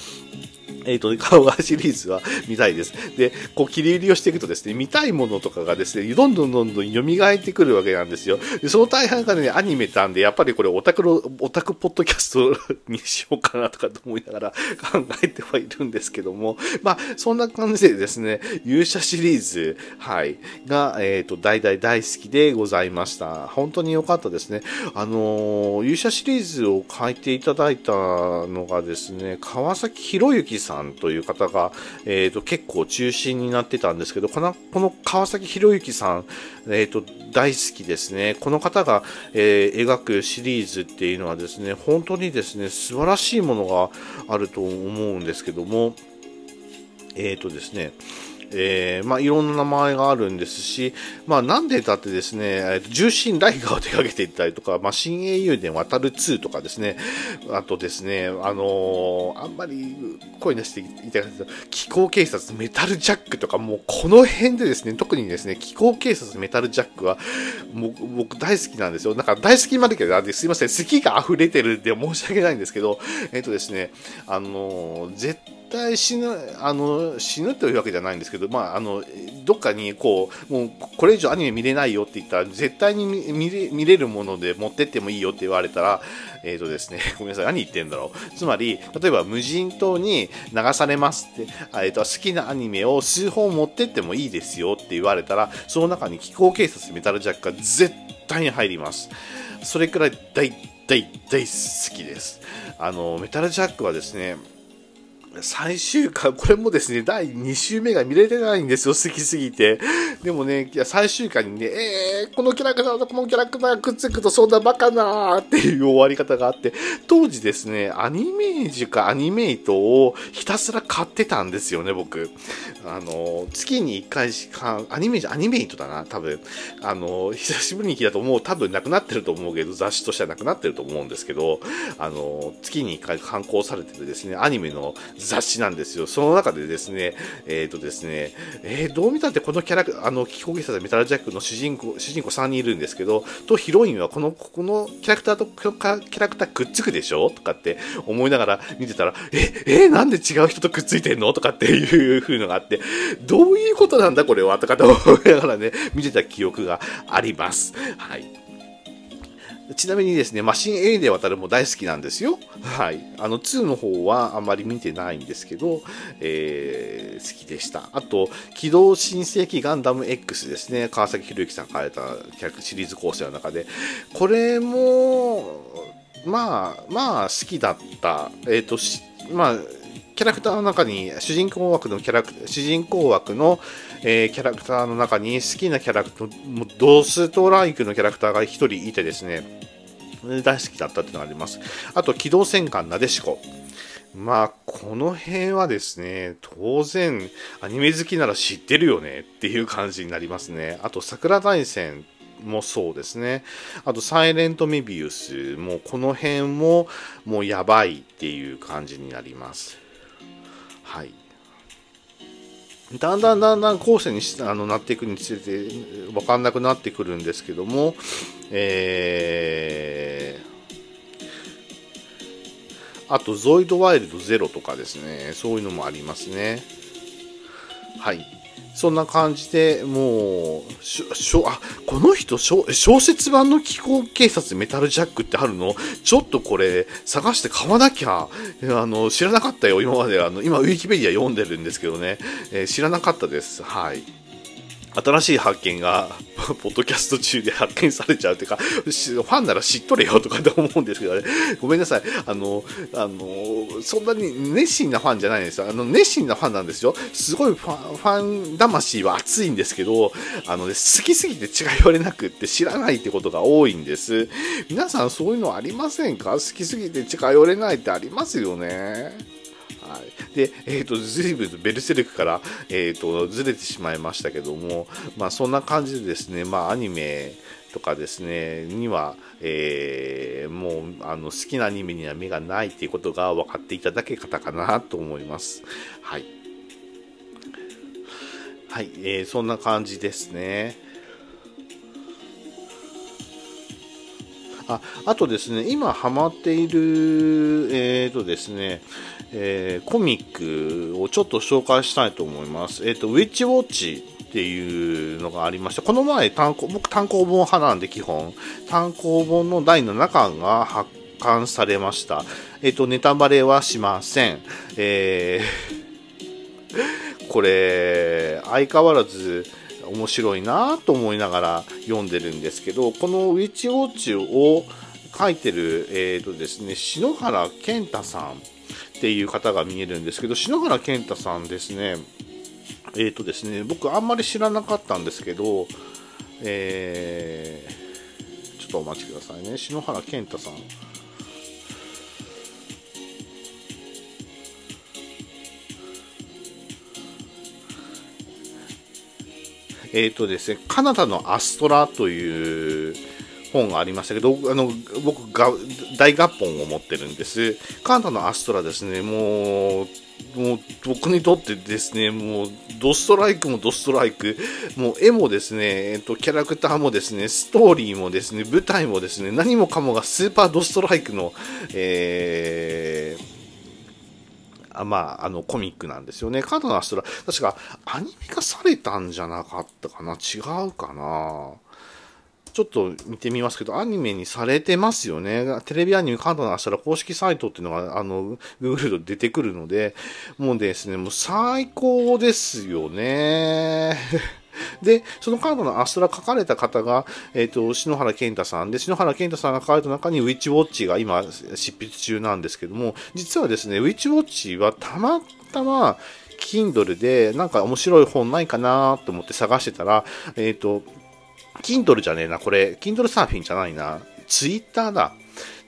えっ、ー、と、顔がシリーズは見たいです。で、こう切り売りをしていくとですね、見たいものとかがですね、どんどんどんどん蘇ってくるわけなんですよ。で、その大半がね、アニメなんで、やっぱりこれオタクの、オタクポッドキャストにしようかなとかと思いながら [LAUGHS] 考えてはいるんですけども、まあ、そんな感じでですね、勇者シリーズ、はい、が、えっ、ー、と、大大大好きでございました。本当に良かったですね。あの、勇者シリーズを書いていただいたのがですね、川崎博之さんんという方が、えーと、結構中心になってたんですけど、このこの川崎博之さん、えーと、大好きですね。この方が、えー、描くシリーズっていうのはですね、本当にですね、素晴らしいものがあると思うんですけども、えっ、ー、とですね、えー、まあ、いろんな名前があるんですし、まあ、なんでだってですね、え、重心ライガーを手掛けていったりとか、まあ、新英雄伝渡る2とかですね、あとですね、あのー、あんまり声出していただくと、気候警察メタルジャックとか、もうこの辺でですね、特にですね、気候警察メタルジャックは、も僕大好きなんですよ。なんか大好きまでけど、すいません、好きが溢れてるんで申し訳ないんですけど、えっ、ー、とですね、あのー、絶対死ぬあの死ぬというわけじゃないんですけど、まあ、あのどっかにこうもうこれ以上アニメ見れないよって言ったら絶対に見れ見れるもので持ってってもいいよって言われたら、えーとですね、[LAUGHS] ごめんなさい何言ってんだろう。つまり例えば無人島に流されますって、えーと、好きなアニメを数本持ってってもいいですよって言われたらその中に気候警察メタルジャックが絶対に入ります。それくらい大大大好きです。あのメタルジャックはですね最終回、これもですね、第2週目が見れてないんですよ、好きすぎて。でもね、いや最終回にね、えー、このキャラクターとこのキャラクターがくっつくとそんなバカなーっていう終わり方があって、当時ですね、アニメージュかアニメイトをひたすら買ってたんですよね、僕。あの、月に1回しか、アニメージュ、アニメイトだな、多分。あの、久しぶりに聞いたともう多分なくなってると思うけど、雑誌としてはなくなってると思うんですけど、あの、月に1回刊行されてるですね、アニメの雑誌なんですよ。その中でですね、えっ、ー、とですね、えー、どう見たってこのキャラク、あの、気候警察メタルジャックの主人公、主人公3人いるんですけど、とヒロインはこの、ここのキャラクターとキャラクターくっつくでしょ？とかって思いながら見てたら、え、え、なんで違う人とくっついてんの？とかっていう風のがあって、どういうことなんだこれは？とかって思いながらね、見てた記憶があります。はい。ちなみにですね、マシン A で渡るも大好きなんですよ。はい。あの、2の方はあんまり見てないんですけど、えー、好きでした。あと、機動新世紀ガンダム X ですね。川崎博之さんが書いたシリーズ構成の中で。これも、まあ、まあ、好きだった。えっ、ー、と、まあ、キャラクターの中に主人公枠のキャラク主人公枠の、えー、キャラクターの中に好きなキャラクタードストライクのキャラクターが1人いてですね大好きだったっていうのがありますあと機動戦艦なでしこまあ、この辺はですね、当然、アニメ好きなら知ってるよねっていう感じになりますね。あと、桜大戦もそうですね。あと、サイレントメビウスも、この辺も、もうやばいっていう感じになります。はい。だんだんだんだん後世にあのなっていくにつれて分かんなくなってくるんですけども、えー、あとゾイドワイルドゼロとかですね、そういうのもありますね。はい。そんな感じでもう、しょしょあこの人小説版の気候警察メタルジャックってあるの？ちょっとこれ探して買わなきゃあの知らなかったよ今まで。あの今ウィキペディア読んでるんですけどね、えー、知らなかったです。はい。新しい発見が、[LAUGHS] ポッドキャスト中で発見されちゃうというか、ファンなら知っとれよとかって思うんですけどね、[LAUGHS] ごめんなさい。あの、あの、そんなに熱心なファンじゃないんですよ。あの、熱心なファンなんですよ。すごいファン、ファン魂は熱いんですけど、あのね、好きすぎて違いわれなくって知らないってことが多いんです。皆さんそういうのありませんか？好きすぎて違いわれないってありますよね。はい、で、えっ、ー、と、ずいぶんベルセルクから、えっ、ー、と、ずれてしまいましたけども、まあ、そんな感じでですね、まあ、アニメとかですね、には、えー、もう、あの、好きなアニメには目がないっていうことが分かっていただけ方かなと思います。はい。はい、えー、そんな感じですね。ああとですね、今ハマっている、えーとですね、えー、コミックをちょっと紹介したいと思います。えっ、ー、と、ウィッチウォッチっていうのがありまして、この前単行、僕単行本派なんで基本、単行本の第7巻が発刊されました。えっ、ー、と、ネタバレはしません。えー、[LAUGHS] これ、相変わらず、面白いなと思いながら読んでるんですけど、このウィッチウォッチを書いてる、えーとですね、篠原健太さんっていう方が見えるんですけど、篠原健太さんですね、えっ、ー、とですね、僕あんまり知らなかったんですけど、えー、ちょっとお待ちくださいね、篠原健太さん。えっ、ー、とですね、カナダのアストラという本がありましたけど、あの、僕が大合本を持ってるんです。カナダのアストラですね、もう、もう僕にとってですね、もうドストライクもドストライク、もう絵もですね、えっと、キャラクターもですね、ストーリーもですね、舞台もですね、何もかもがスーパードストライクの、えー、あまあ、あの、コミックなんですよね。カードのアストラ、確かアニメ化されたんじゃなかったかな違うかなちょっと見てみますけど、アニメにされてますよね。テレビアニメカードのしたら公式サイトっていうのが、あの、Google で出てくるので、もうですね、もう最高ですよね。[LAUGHS] で、そのカードのアストラ書かれた方が、えっ、ー、と、篠原健太さんで、篠原健太さんが書かれた中にウィッチウォッチが今執筆中なんですけども、実はですね、ウィッチウォッチはたまたま、Kindle でなんか面白い本ないかなと思って探してたら、えっ、ー、と、Kindle じゃねえな、これ、Kindle サーフィンじゃないな、Twitter だ。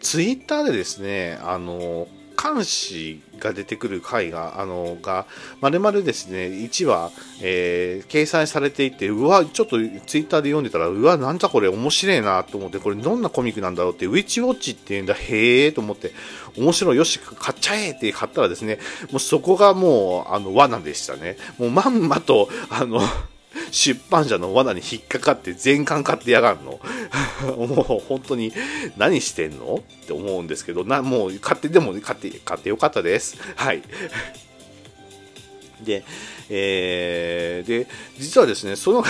Twitter でですね、あの、監視が出てくる回が、あの、が、まるまるですね、1話、えー、掲載されていて、うわ、ちょっとツイッターで読んでたら、うわ、なんだこれ面白いなと思って、これどんなコミックなんだろうって、ウィッチウォッチっていうんだ、へえと思って、面白い、よし、買っちゃえって買ったらですね、もうそこがもう、あの、罠でしたね。もうまんまと、あの、出版社の罠に引っかかって全巻買ってやがんの？[LAUGHS] もう本当に何してんの？って思うんですけど、な、もう買って、でも買って、買ってよかったです。はい。で、えー、で、実はですね、その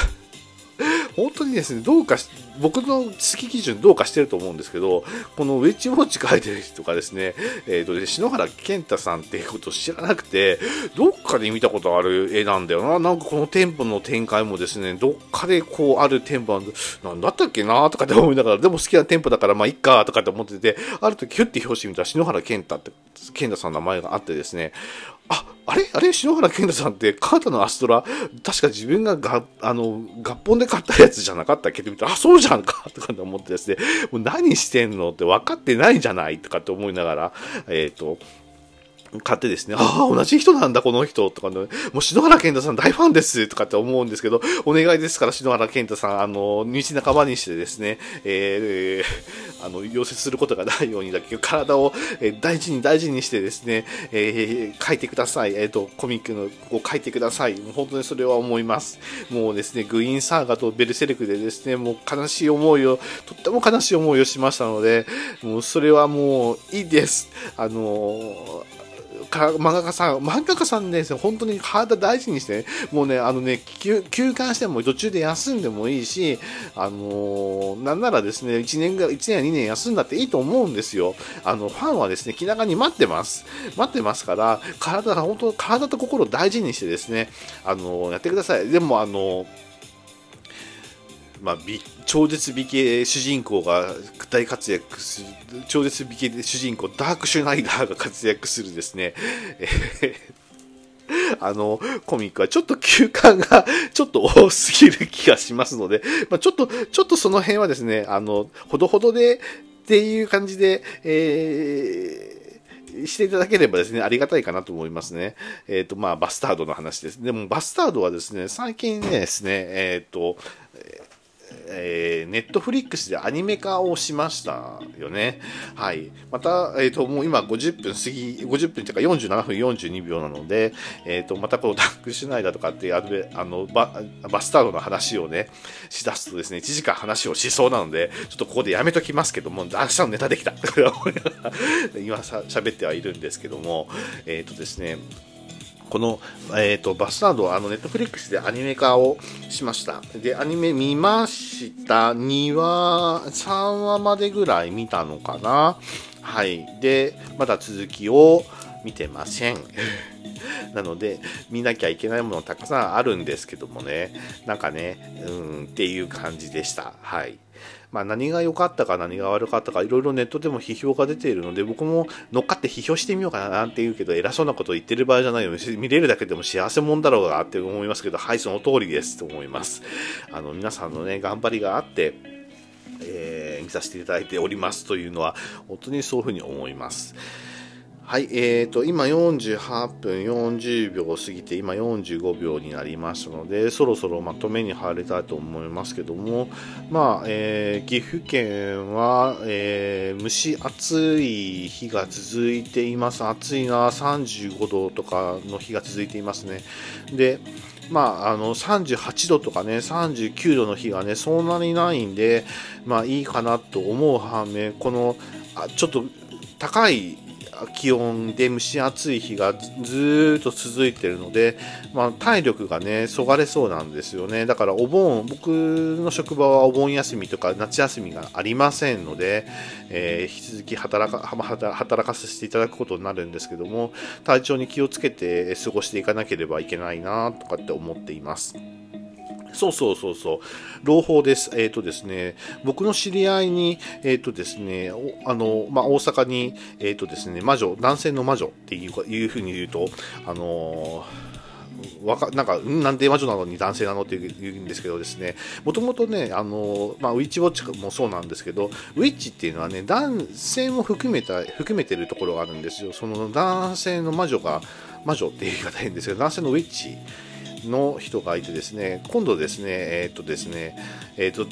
本当にですね、どうか、僕の好き基準どうかしてると思うんですけど、このウェッジウォッチ書いてる人がですね、えっ、ー、とね、篠原健太さんっていうことを知らなくて、どっかで見たことある絵なんだよな。なんかこの店舗の展開もですね、どっかでこうある店舗なんだったっけなとかって思いながら、でも好きな店舗だからまあいっかとかって思ってて、ある時ヒュッて表紙見たら篠原健太って、健太さんの名前があってですね、ああれ？あれ？篠原健太さんってカータのアストラ、確か自分がが、あの、合本で買ったやつじゃなかったっけ？って見て、あ、そうじゃんか！[LAUGHS] とかって思ってですね、もう何してんの？って分かってないじゃない？とかって思いながら、えっ、ー、と、買ってですね、ああ、同じ人なんだ、この人、とかね、もう篠原健太さん大ファンです、とかって思うんですけど、お願いですから、篠原健太さん、あの、道仲間にしてですね、えー、あの、溶接することがないようにだけ体を、大事に大事にしてですね、えー、書いてください。えっ、ー、と、コミックのを書いてください。もう本当にそれは思います。もうですね、グインサーガとベルセルクでですね、もう悲しい思いを、とっても悲しい思いをしましたので、もうそれはもういいです。あのか漫画家さん、漫画家さんね、本当に体大事にして、ね、もうね、あのね、休館しても途中で休んでもいいし、あのー、なんならですね、1年が、1年や2年休んだっていいと思うんですよ。あの、ファンはですね、気長に待ってます。待ってますから、体、本当、体と心を大事にしてですね、あのー、やってください。でも、あのーまあ、超絶美形主人公が大活躍する、超絶美形主人公、ダークシュナイダーが活躍するですね、あの、コミックはちょっと休館がちょっと多すぎる気がしますので、まあ、ちょっと、ちょっとその辺はですね、あの、ほどほどでっていう感じで、えー、していただければですね、ありがたいかなと思いますね。えっ、ー、と、まあ、バスタードの話です。でも、バスタードはですね、最近ねですね、えっ、ー、と、えー、ネットフリックスでアニメ化をしましたよね。はい。また、えっ、ー、と、もう今50分過ぎ、50分というか47分42秒なので、えっ、ー、と、またこの [LAUGHS] ダックシュナイダーとかってああのバ、バスタードの話をね、しだすとですね、1時間話をしそうなので、ちょっとここでやめときますけども、明日のネタできた。今さ、喋ってはいるんですけども、えっ、とですね、この、えっ、ー、と、バスタード、あの、ネットフリックスでアニメ化をしました。で、アニメ見ました。2話、3話までぐらい見たのかな。はい。で、まだ続きを見てません。[LAUGHS] なので、見なきゃいけないものたくさんあるんですけどもね、なんかね、うん、っていう感じでした。はい。まあ、何が良かったか何が悪かったかいろいろネットでも批評が出ているので僕も乗っかって批評してみようかななんて言うけど偉そうなことを言ってる場合じゃないよ見れるだけでも幸せもんだろうがって思いますけどはいその通りですと思いますあの皆さんのね頑張りがあってえー、見させていただいておりますというのは本当にそういうふうに思います。はい、えーと、今48分40秒過ぎて、今45秒になりましたので、そろそろまとめに入りたいと思いますけども、まあ、えー、岐阜県は、えー、蒸し暑い日が続いています。暑いな、35度とかの日が続いていますね。で、まあ、あの38度とかね、39度の日がね、そんなにないんで、まあいいかなと思う反面、このあちょっと高い気温で蒸し暑い日がずっと続いてるので、まあ、体力がね、そがれそうなんですよね。だからお盆、僕の職場はお盆休みとか夏休みがありませんので、えー、引き続き働か働かせていただくことになるんですけども、体調に気をつけて過ごしていかなければいけないなとかって思っています。そうそうそうそう。朗報です。えっ、ー、とですね、僕の知り合いに、えっ、ー、とですね、あの、まあ、大阪に、えっ、ー、とですね、魔女、男性の魔女っていういうふうに言うと、あのわかなんか、なんで魔女なのに男性なのって言うんですけどですね、もともとね、あの、まあ、ウィッチウォッチもそうなんですけど、ウィッチっていうのはね、男性も含めた、含めてるところがあるんですよ。その男性の魔女が、魔女っていう言い方変ですけど、男性のウィッチの人がいてですね、今度ですね、えっ、とですね、えっ、と、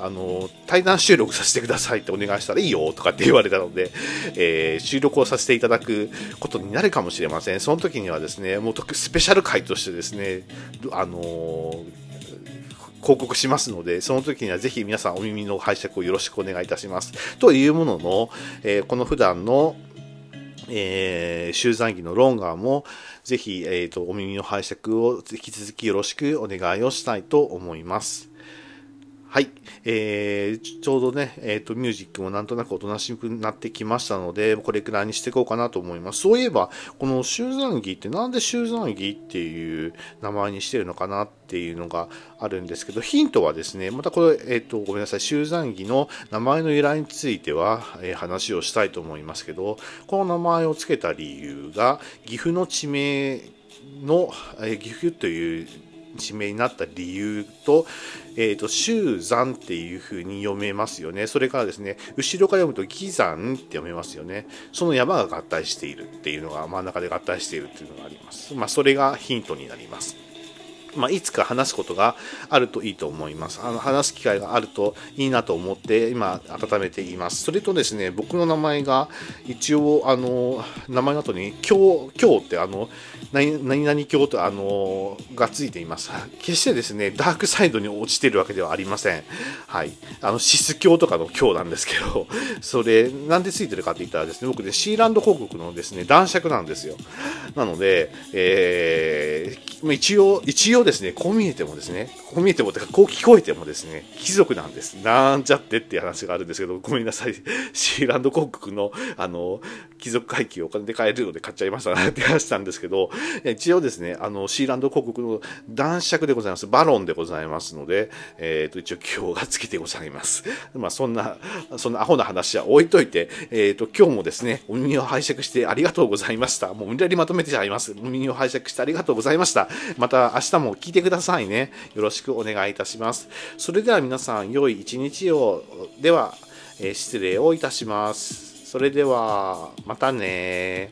あの、対談収録させてくださいってお願いしたらいいよとかって言われたので、えー、収録をさせていただくことになるかもしれません。その時にはですね、もうスペシャル回としてですね、あの広告しますので、その時にはぜひ皆さんお耳の拝借をよろしくお願いいたします。というものの、え、この普段のえー、集残儀のロンガーも、ぜひ、えっ、ー、と、お耳の拝借を引き続きよろしくお願いをしたいと思います。はい。えー、ちょうどね、えっ、ー、と、ミュージックもなんとなくおとなしくなってきましたので、これくらいにしていこうかなと思います。そういえば、この集山儀ってなんで集山儀っていう名前にしてるのかなっていうのがあるんですけど、ヒントはですね、またこれ、えっ、ー、と、ごめんなさい、集山儀の名前の由来については、えー、話をしたいと思いますけど、この名前を付けた理由が、岐阜の地名の、えー、岐阜という地名になった理由と、えっ、ー、と、周山っていう風に読めますよね。それからですね、後ろから読むと義山って読めますよね。その山が合体しているっていうのが、真ん中で合体しているっていうのがあります。まあ、それがヒントになります。まあ、いつか話すことがあるといいと思います。あの話す機会があるといいなと思って今温めています。それとですね、僕の名前が一応あの名前の後に今日今日ってあの何何々今日とあのがついています。決してですねダークサイドに落ちてるわけではありません。はい、あのシス教とかの今日なんですけど、それなんでついてるかって言ったらですね、僕ねシーランド広告のですね男爵なんですよ。なので、えー、一応一応ですね、こう見えてもですね、こう見えても、てかこう聞こえてもですね、貴族なんです。なんちゃってっていう話があるんですけど、ごめんなさい。シーランド広告の、あの、貴族会計をお金で買えるので買っちゃいましたなって話したんですけど、[LAUGHS] 一応ですね、あの、シーランド広告の男爵でございます。バロンでございますので、えっ、ー、と、一応今日がつけてございます。[LAUGHS] まあ、そんな、そんなアホな話は置いといて、えっ、ー、と、今日もですね、お耳を拝借してありがとうございました。もう無理やりまとめてちゃいます。お耳を拝借してありがとうございました。また明日も聞いてくださいね。よろしくお願いいたします。それでは皆さん、良い一日を。では、えー、失礼をいたします。それでは、またね